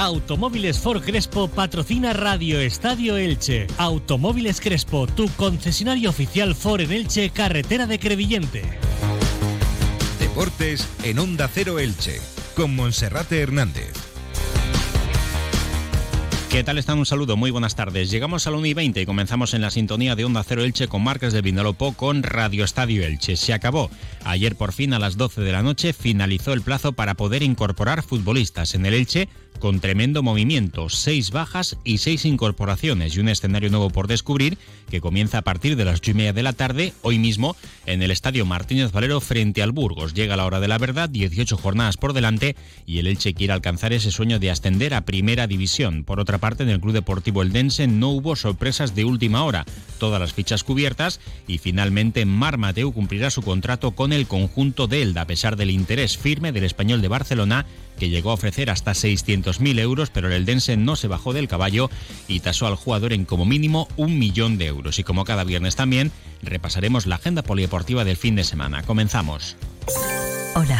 Automóviles Ford Crespo patrocina Radio Estadio Elche. Automóviles Crespo, tu concesionario oficial Ford en Elche, carretera de Crevillente. Deportes en Onda Cero Elche, con Monserrate Hernández. ¿Qué tal están? Un saludo, muy buenas tardes. Llegamos a la 1 y 20 y comenzamos en la sintonía de Onda Cero Elche con marcas de Vinalopó con Radio Estadio Elche. Se acabó. Ayer por fin a las 12 de la noche finalizó el plazo para poder incorporar futbolistas en el Elche con tremendo movimiento, seis bajas y seis incorporaciones y un escenario nuevo por descubrir que comienza a partir de las 8 y media de la tarde, hoy mismo, en el Estadio Martínez Valero frente al Burgos. Llega la hora de la verdad, 18 jornadas por delante y el Elche quiere alcanzar ese sueño de ascender a Primera División. Por otra parte, en el Club Deportivo Eldense no hubo sorpresas de última hora, todas las fichas cubiertas y finalmente Mar Mateu cumplirá su contrato con el conjunto de Elda a pesar del interés firme del español de Barcelona que llegó a ofrecer hasta 600.000 euros, pero el Eldense no se bajó del caballo y tasó al jugador en como mínimo un millón de euros. Y como cada viernes también, repasaremos la agenda polideportiva del fin de semana. Comenzamos. Hola,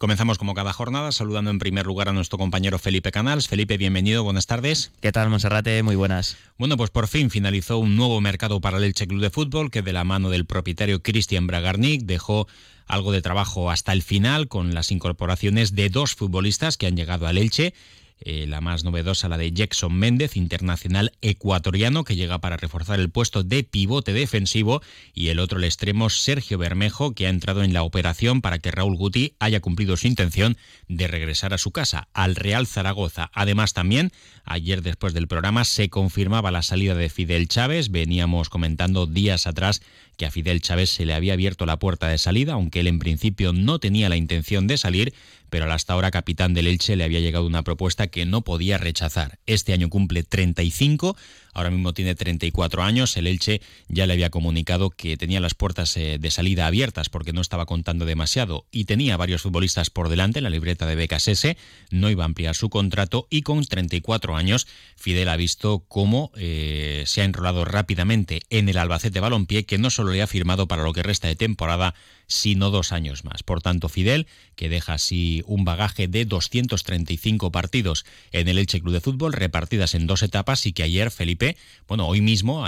Comenzamos como cada jornada saludando en primer lugar a nuestro compañero Felipe Canals. Felipe, bienvenido, buenas tardes. ¿Qué tal, Monserrate? Muy buenas. Bueno, pues por fin finalizó un nuevo mercado para el Elche Club de Fútbol que de la mano del propietario Cristian Bragarnik dejó algo de trabajo hasta el final con las incorporaciones de dos futbolistas que han llegado al Elche eh, la más novedosa, la de Jackson Méndez, internacional ecuatoriano, que llega para reforzar el puesto de pivote defensivo, y el otro, el extremo, Sergio Bermejo, que ha entrado en la operación para que Raúl Guti haya cumplido su intención de regresar a su casa, al Real Zaragoza. Además, también, ayer después del programa, se confirmaba la salida de Fidel Chávez. Veníamos comentando días atrás que a Fidel Chávez se le había abierto la puerta de salida, aunque él en principio no tenía la intención de salir, pero al hasta ahora capitán del Elche le había llegado una propuesta que no podía rechazar. Este año cumple 35, ahora mismo tiene 34 años, el Elche ya le había comunicado que tenía las puertas eh, de salida abiertas porque no estaba contando demasiado y tenía varios futbolistas por delante en la libreta de BKSS, no iba a ampliar su contrato y con 34 años Fidel ha visto cómo eh, se ha enrolado rápidamente en el Albacete Balompié que no solo le ha firmado para lo que resta de temporada, sino dos años más. Por tanto, Fidel, que deja así un bagaje de 235 partidos en el Elche Club de Fútbol, repartidas en dos etapas, y que ayer Felipe, bueno, hoy mismo,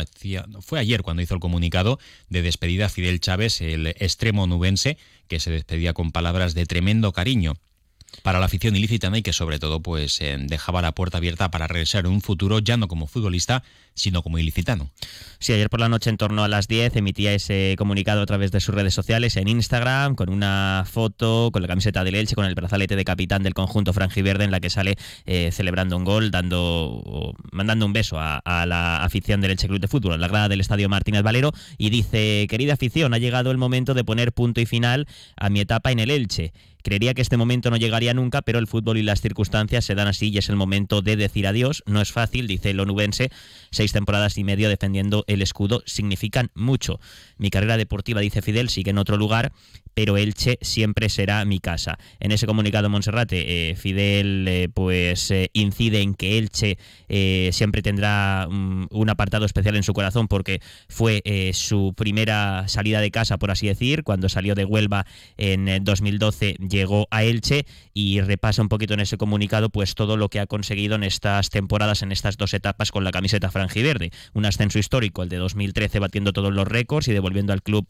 fue ayer cuando hizo el comunicado de despedida a Fidel Chávez, el extremo nubense, que se despedía con palabras de tremendo cariño para la afición ilicitana y que sobre todo pues eh, dejaba la puerta abierta para regresar en un futuro ya no como futbolista sino como ilicitano. Sí, ayer por la noche en torno a las 10 emitía ese comunicado a través de sus redes sociales en Instagram con una foto con la camiseta del Elche con el brazalete de capitán del conjunto franjiverde en la que sale eh, celebrando un gol dando mandando un beso a, a, la afición del Elche Club de Fútbol, la grada del Estadio Martínez Valero y dice, "Querida afición, ha llegado el momento de poner punto y final a mi etapa en el Elche." Creería que este momento no llegaría nunca, pero el fútbol y las circunstancias se dan así y es el momento de decir adiós. No es fácil, dice el onubense. Seis temporadas y medio defendiendo el escudo significan mucho. Mi carrera deportiva, dice Fidel, sigue en otro lugar, pero Elche siempre será mi casa. En ese comunicado Monserrate, eh, Fidel eh, pues eh, incide en que Elche siempre tendrá um, un apartado especial en su corazón porque fue su primera salida de casa, por así decir, cuando salió de Huelva en 2012 llegó a Elche y repasa un poquito en ese comunicado pues todo lo que ha conseguido en estas temporadas, en estas dos etapas con la camiseta franjiverde. Un ascenso histórico, el de 2013 batiendo todos los récords y devolviendo al club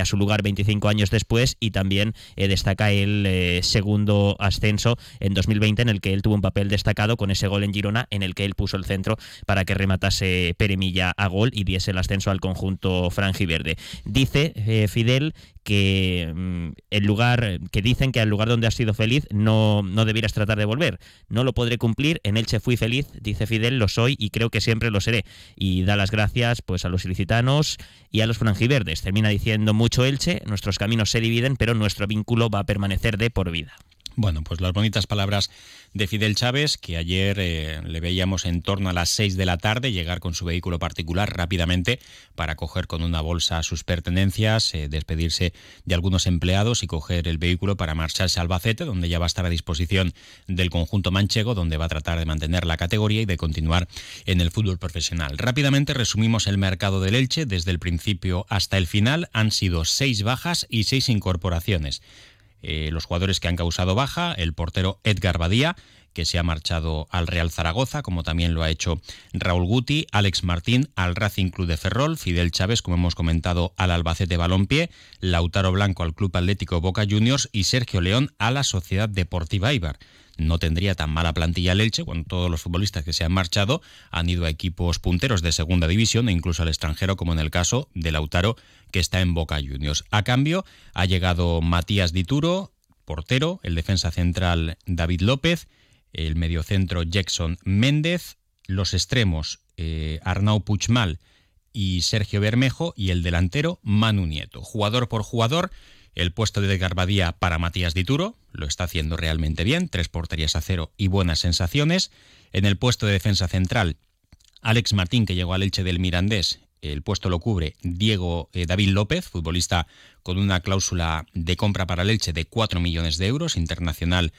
a su lugar 25 años después y también eh, destaca el eh, segundo ascenso en 2020 en el que él tuvo un papel destacado con ese gol en Girona en el que él puso el centro para que rematase Peremilla a gol y diese el ascenso al conjunto franjiverde. Dice eh, Fidel que mm, el lugar que dicen que al lugar donde has sido feliz no, no debieras tratar de volver. No lo podré cumplir, en Elche fui feliz, dice Fidel, lo soy y creo que siempre lo seré. Y da las gracias pues a los ilicitanos y a los franjiverdes. Termina diciendo mucho Elche, nuestros caminos se dividen, pero nuestro vínculo va a permanecer de por vida. Bueno, pues las bonitas palabras de Fidel Chávez, que ayer eh, le veíamos en torno a las 6 de la tarde llegar con su vehículo particular rápidamente para coger con una bolsa sus pertenencias, eh, despedirse de algunos empleados y coger el vehículo para marcharse a Albacete, donde ya va a estar a disposición del conjunto manchego, donde va a tratar de mantener la categoría y de continuar en el fútbol profesional. Rápidamente resumimos el mercado del Elche desde el principio hasta el final. Han sido seis bajas y seis incorporaciones. Eh, los jugadores que han causado baja, el portero Edgar Badía, que se ha marchado al Real Zaragoza, como también lo ha hecho Raúl Guti, Alex Martín al Racing Club de Ferrol, Fidel Chávez, como hemos comentado, al Albacete Balompié, Lautaro Blanco al Club Atlético Boca Juniors y Sergio León a la Sociedad Deportiva Ibar no tendría tan mala plantilla el Elche cuando todos los futbolistas que se han marchado han ido a equipos punteros de segunda división e incluso al extranjero, como en el caso de Lautaro, que está en Boca Juniors. A cambio, ha llegado Matías Dituro, portero, el defensa central David López, el mediocentro Jackson Méndez, los extremos eh, Arnau Puchmal y Sergio Bermejo y el delantero Manu Nieto. Jugador por jugador, el puesto de Garbadía para Matías Dituro, lo está haciendo realmente bien, tres porterías a cero y buenas sensaciones. En el puesto de defensa central, Alex Martín, que llegó al Elche del Mirandés, el puesto lo cubre Diego eh, David López, futbolista con una cláusula de compra para el Elche de 4 millones de euros, internacional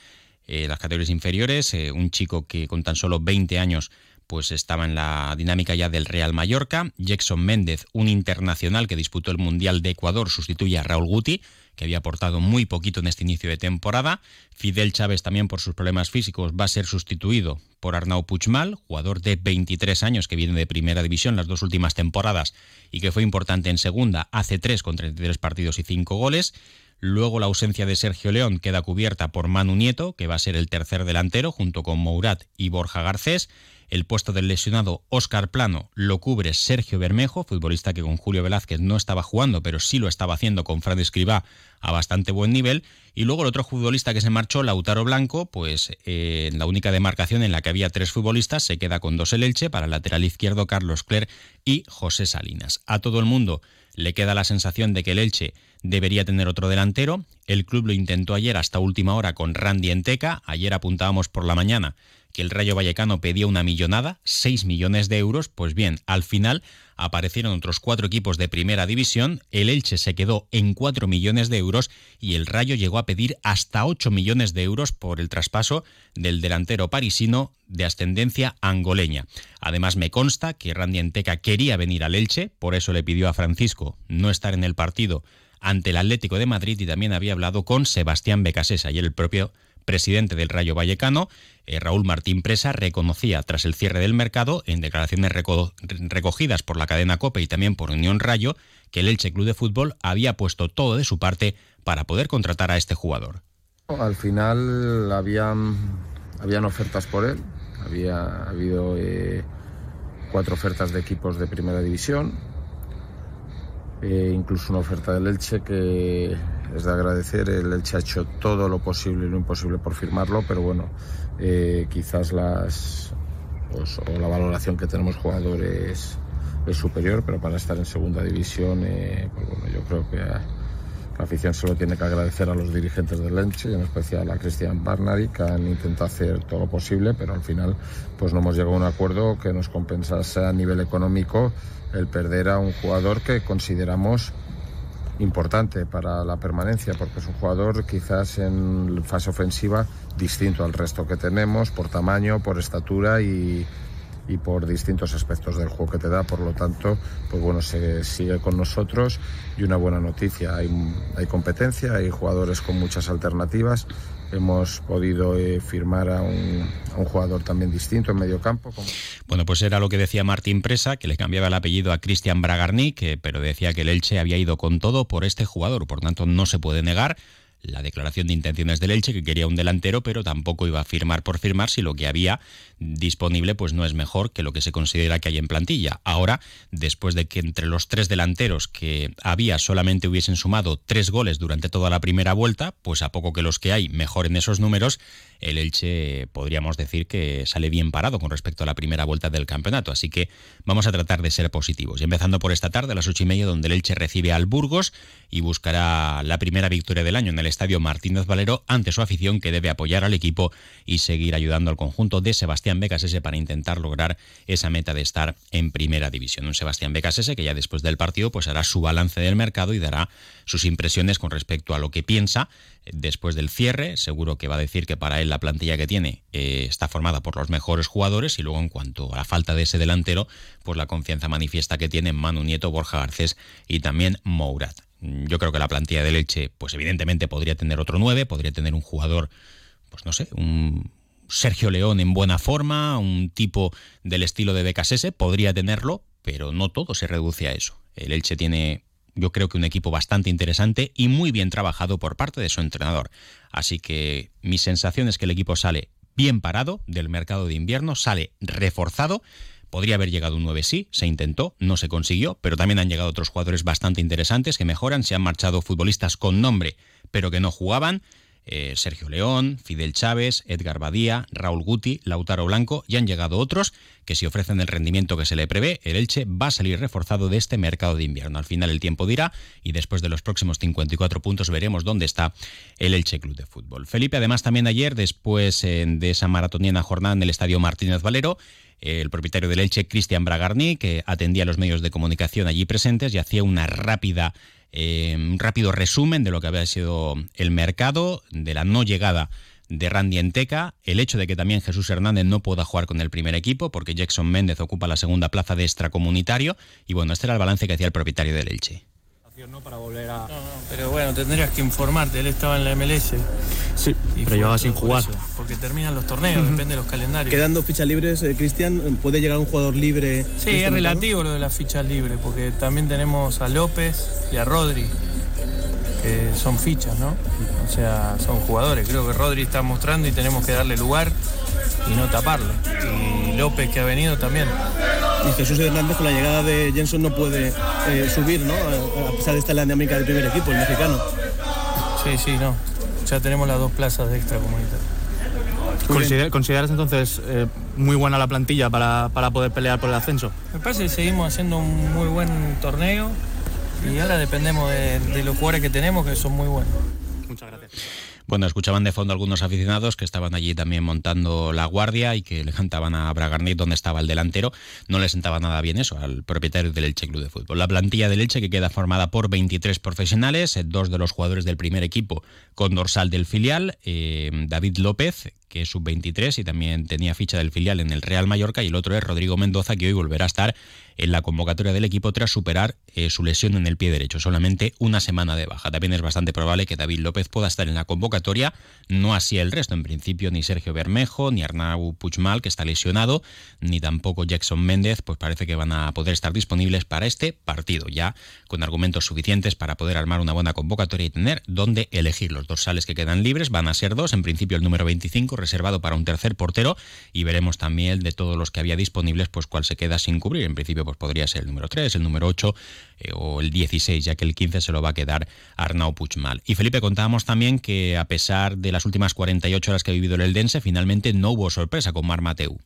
eh, las categorías inferiores, eh, un chico que con tan solo 20 años pues estaba en la dinámica ya del Real Mallorca. Jackson Méndez, un internacional que disputó el Mundial de Ecuador, sustituye a Raúl Guti, que había aportado muy poquito en este inicio de temporada. Fidel Chávez también por sus problemas físicos va a ser sustituido por Arnau Puchmal, jugador de 23 años que viene de primera división las dos últimas temporadas y que fue importante en segunda, hace tres con 33 partidos y 5 goles. Luego la ausencia de Sergio León queda cubierta por Manu Nieto, que va a ser el tercer delantero, junto con Mourat y Borja Garcés. El puesto del lesionado Óscar Plano lo cubre Sergio Bermejo, futbolista que con Julio Velázquez no estaba jugando, pero sí lo estaba haciendo con Fran Escribá a bastante buen nivel. Y luego el otro futbolista que se marchó, Lautaro Blanco, pues eh, en la única demarcación en la que había tres futbolistas, se queda con dos el Elche, para lateral izquierdo Carlos Cler y José Salinas. A todo el mundo le queda la sensación de que el Elche debería tener otro delantero. El club lo intentó ayer hasta última hora con Randy Enteca. Ayer apuntábamos por la mañana que el Rayo Vallecano pedía una millonada, 6 millones de euros, pues bien, al final aparecieron otros cuatro equipos de primera división, el Elche se quedó en 4 millones de euros y el Rayo llegó a pedir hasta 8 millones de euros por el traspaso del delantero parisino de ascendencia angoleña. Además me consta que Randy Enteca quería venir al Elche, por eso le pidió a Francisco no estar en el partido ante el Atlético de Madrid y también había hablado con Sebastián Becasés, ayer el propio presidente del Rayo Vallecano, eh, Raúl Martín Presa, reconocía tras el cierre del mercado, en declaraciones recogidas por la cadena COPE y también por Unión Rayo, que el Elche Club de Fútbol había puesto todo de su parte para poder contratar a este jugador. Al final habían, habían ofertas por él, había habido eh, cuatro ofertas de equipos de primera división, eh, incluso una oferta del Elche que es de agradecer. El Elche ha hecho todo lo posible y lo imposible por firmarlo, pero bueno, eh, quizás las pues, o la valoración que tenemos jugadores es superior, pero para estar en segunda división, eh, pues bueno, yo creo que la afición se lo tiene que agradecer a los dirigentes del Elche, en especial a Cristian Barnari, que han intentado hacer todo lo posible, pero al final pues no hemos llegado a un acuerdo que nos compensase a nivel económico el perder a un jugador que consideramos importante para la permanencia, porque es un jugador quizás en fase ofensiva distinto al resto que tenemos, por tamaño, por estatura y, y por distintos aspectos del juego que te da. Por lo tanto, pues bueno, se sigue con nosotros y una buena noticia. Hay, hay competencia, hay jugadores con muchas alternativas. Hemos podido eh, firmar a un, jugador también distinto en medio campo. Bueno, pues era lo que decía Martín Presa, que le cambiaba el apellido a Cristian Bragarnik, pero decía que el Elche había ido con todo por este jugador. Por tanto, no se puede negar la declaración de intenciones del Elche, que quería un delantero, pero tampoco iba a firmar por firmar si lo que había disponible pues no es mejor que lo que se considera que hay en plantilla. Ahora, después de que entre los tres delanteros que había solamente hubiesen sumado tres goles durante toda la primera vuelta, pues a poco que los que hay mejoren esos números, el Elche podríamos decir que sale bien parado con respecto a la primera vuelta del campeonato. Así que vamos a tratar de ser positivos. Y empezando por esta tarde a las ocho y media, donde el Elche recibe al Burgos y buscará la primera victoria del año en el Estadio Martínez Valero ante su afición que debe apoyar al equipo y seguir ayudando al conjunto de Sebastián Becasese para intentar lograr esa meta de estar en primera división. Un Sebastián Becasese que ya después del partido pues hará su balance del mercado y dará sus impresiones con respecto a lo que piensa después del cierre. Seguro que va a decir que para él la plantilla que tiene eh, está formada por los mejores jugadores y luego en cuanto a la falta de ese delantero, pues la confianza manifiesta que tienen Manu Nieto, Borja Garcés y también Mourat. Yo creo que la plantilla de Leche, pues evidentemente podría tener otro 9, podría tener un jugador, pues no sé, un Sergio León en buena forma, un tipo del estilo de Becasese, podría tenerlo, pero no todo se reduce a eso. El Elche tiene yo creo que un equipo bastante interesante y muy bien trabajado por parte de su entrenador. Así que mi sensación es que el equipo sale bien parado del mercado de invierno, sale reforzado. Podría haber llegado un 9 sí, se intentó, no se consiguió, pero también han llegado otros jugadores bastante interesantes que mejoran, se han marchado futbolistas con nombre, pero que no jugaban. Eh, Sergio León, Fidel Chávez, Edgar Badía, Raúl Guti, Lautaro Blanco y han llegado otros que si ofrecen el rendimiento que se le prevé, el Elche va a salir reforzado de este mercado de invierno. Al final el tiempo dirá y después de los próximos 54 puntos veremos dónde está el Elche Club de Fútbol. Felipe, además también ayer, después eh, de esa maratoniana jornada en el Estadio Martínez Valero, el propietario del Elche, Cristian Bragarni, que atendía a los medios de comunicación allí presentes y hacía una rápida eh, un rápido resumen de lo que había sido el mercado, de la no llegada de Randy Enteca, el hecho de que también Jesús Hernández no pueda jugar con el primer equipo porque Jackson Méndez ocupa la segunda plaza de extracomunitario y bueno, este era el balance que hacía el propietario del Elche. Para volver a... pero bueno, tendrías que informarte, él estaba en la MLS. Sí, pero llevaba sin jugar. porque terminan los torneos, depende de los calendarios. Quedando fichas libres, eh, Cristian, ¿puede llegar un jugador libre? Sí, es relativo lo de las fichas libres, porque también tenemos a López y a Rodri, que son fichas, ¿no? O sea, son jugadores. Creo que Rodri está mostrando y tenemos que darle lugar y no taparlo. Y López que ha venido también. Y Jesús Hernández con la llegada de Jenson no puede eh, subir, ¿no? A pesar de estar en la dinámica del primer equipo, el mexicano. Sí, sí, no. Ya tenemos las dos plazas de extracomunitario. ¿Consideras entonces eh, muy buena la plantilla para, para, poder pelear por el ascenso? Me parece que seguimos haciendo un muy buen torneo y ahora dependemos de, de los jugadores que tenemos que son muy buenos. Muchas gracias. Bueno, escuchaban de fondo algunos aficionados que estaban allí también montando la guardia y que le cantaban a Bragarnit donde estaba el delantero. No le sentaba nada bien eso al propietario del Elche Club de Fútbol. La plantilla del Elche que queda formada por 23 profesionales, dos de los jugadores del primer equipo con dorsal del filial, eh, David López, que es sub-23 y también tenía ficha del filial en el Real Mallorca, y el otro es Rodrigo Mendoza, que hoy volverá a estar en la convocatoria del equipo tras superar eh, su lesión en el pie derecho, solamente una semana de baja. También es bastante probable que David López pueda estar en la convocatoria, no así el resto, en principio ni Sergio Bermejo, ni Arnau Puigmal, que está lesionado, ni tampoco Jackson Méndez, pues parece que van a poder estar disponibles para este partido, ya con argumentos suficientes para poder armar una buena convocatoria y tener dónde elegir. Los dorsales que quedan libres van a ser dos, en principio el número 25 reservado para un tercer portero y veremos también de todos los que había disponibles, pues cuál se queda sin cubrir. En principio pues podría ser el número 3, el número 8 eh, o el 16, ya que el 15 se lo va a quedar Arnau Puigmal. Y Felipe, contábamos también que a pesar de las últimas 48 horas que ha vivido el Eldense, finalmente no hubo sorpresa con Mar Mateu.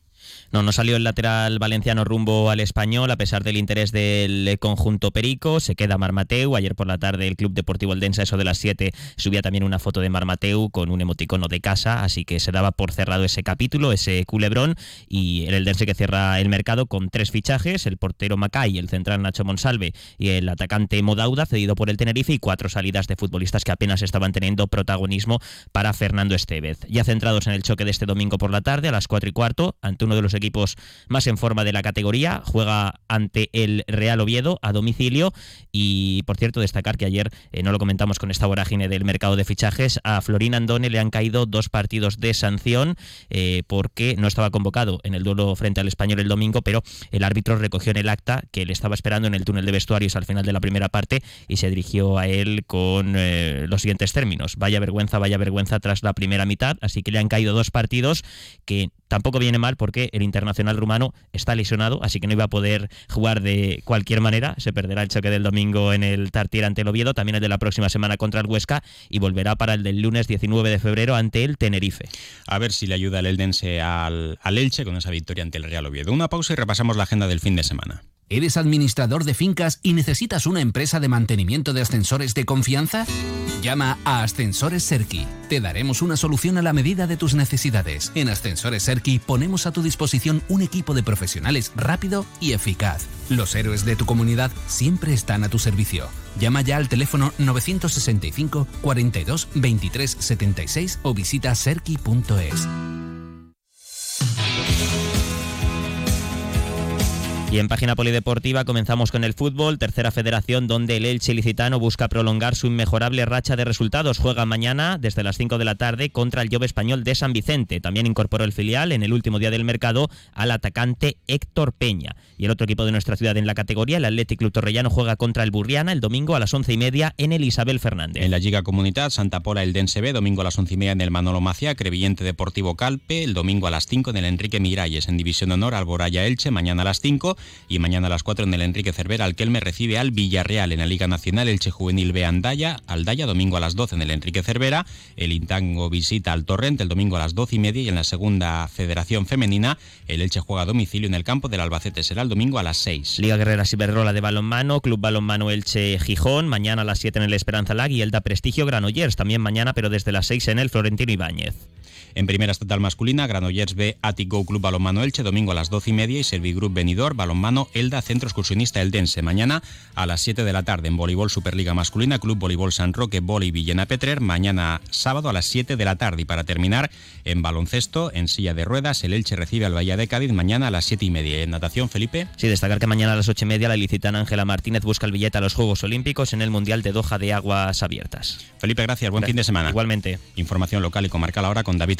No, no salió el lateral valenciano rumbo al español a pesar del interés del conjunto Perico. Se queda Marmateu. Ayer por la tarde el Club Deportivo Eldense, eso de las 7, subía también una foto de Marmateu con un emoticono de casa. Así que se daba por cerrado ese capítulo, ese culebrón. Y el Eldense que cierra el mercado con tres fichajes: el portero Macay, el central Nacho Monsalve y el atacante Modauda, cedido por el Tenerife. Y cuatro salidas de futbolistas que apenas estaban teniendo protagonismo para Fernando Estevez. Ya centrados en el choque de este domingo por la tarde, a las 4 y cuarto, ante uno de los equipos más en forma de la categoría. Juega ante el Real Oviedo a domicilio. Y por cierto, destacar que ayer, eh, no lo comentamos con esta vorágine del mercado de fichajes, a Florín Andone le han caído dos partidos de sanción eh, porque no estaba convocado en el duelo frente al español el domingo, pero el árbitro recogió en el acta que le estaba esperando en el túnel de vestuarios al final de la primera parte y se dirigió a él con eh, los siguientes términos. Vaya vergüenza, vaya vergüenza tras la primera mitad. Así que le han caído dos partidos que tampoco viene mal porque el internacional rumano está lesionado, así que no iba a poder jugar de cualquier manera. Se perderá el choque del domingo en el Tartier ante el Oviedo, también el de la próxima semana contra el Huesca y volverá para el del lunes 19 de febrero ante el Tenerife. A ver si le ayuda el Eldense al, al Elche con esa victoria ante el Real Oviedo. Una pausa y repasamos la agenda del fin de semana. ¿Eres administrador de fincas y necesitas una empresa de mantenimiento de ascensores de confianza? Llama a Ascensores Serki. Te daremos una solución a la medida de tus necesidades. En Ascensores Serki ponemos a tu disposición un equipo de profesionales rápido y eficaz. Los héroes de tu comunidad siempre están a tu servicio. Llama ya al teléfono 965 42 23 76 o visita serki.es. Y en página polideportiva comenzamos con el fútbol, tercera federación donde el Elche Licitano busca prolongar su inmejorable racha de resultados. Juega mañana desde las 5 de la tarde contra el Jove Español de San Vicente. También incorporó el filial en el último día del mercado al atacante Héctor Peña. Y el otro equipo de nuestra ciudad en la categoría, el Athletic Club Torrellano, juega contra el Burriana el domingo a las 11 y media en el Isabel Fernández. En la Liga Comunidad, Santa Pola el Dense domingo a las 11 y media en el Manolo Macia, Crevillente Deportivo Calpe, el domingo a las 5 en el Enrique Miralles, en División de Honor Alboraya Elche, mañana a las 5 y mañana a las 4 en el Enrique Cervera, Alquelme recibe al Villarreal en la Liga Nacional, Elche Juvenil B Andaya, Aldaya, domingo a las 12 en el Enrique Cervera, el Intango visita al Torrente el domingo a las 12 y media y en la segunda Federación Femenina, el Elche juega a domicilio en el campo del Albacete, será el domingo a las 6. Liga Guerrera Ciberrola de balonmano, Club Balonmano Elche Gijón, mañana a las 7 en el Esperanza Lag y Elda Prestigio Granollers, también mañana pero desde las 6 en el Florentino Ibáñez. En primera estatal masculina, Granollers B Atico Club Balonmano Elche, domingo a las 12 y media, y Servigroup Benidorm, Balonmano Elda, Centro Excursionista Eldense, mañana a las 7 de la tarde. En voleibol Superliga Masculina, Club Voleibol San Roque, Boli Villena Petrer, mañana sábado a las 7 de la tarde. Y para terminar, en baloncesto, en silla de ruedas, el Elche recibe al Bahía de Cádiz mañana a las 7 y media. En natación, Felipe. Sí, destacar que mañana a las 8 y media la licitana Ángela Martínez busca el billete a los Juegos Olímpicos en el Mundial de Doha de Aguas Abiertas. Felipe, gracias. Buen fin de semana. Igualmente. Información local y comarcal ahora con David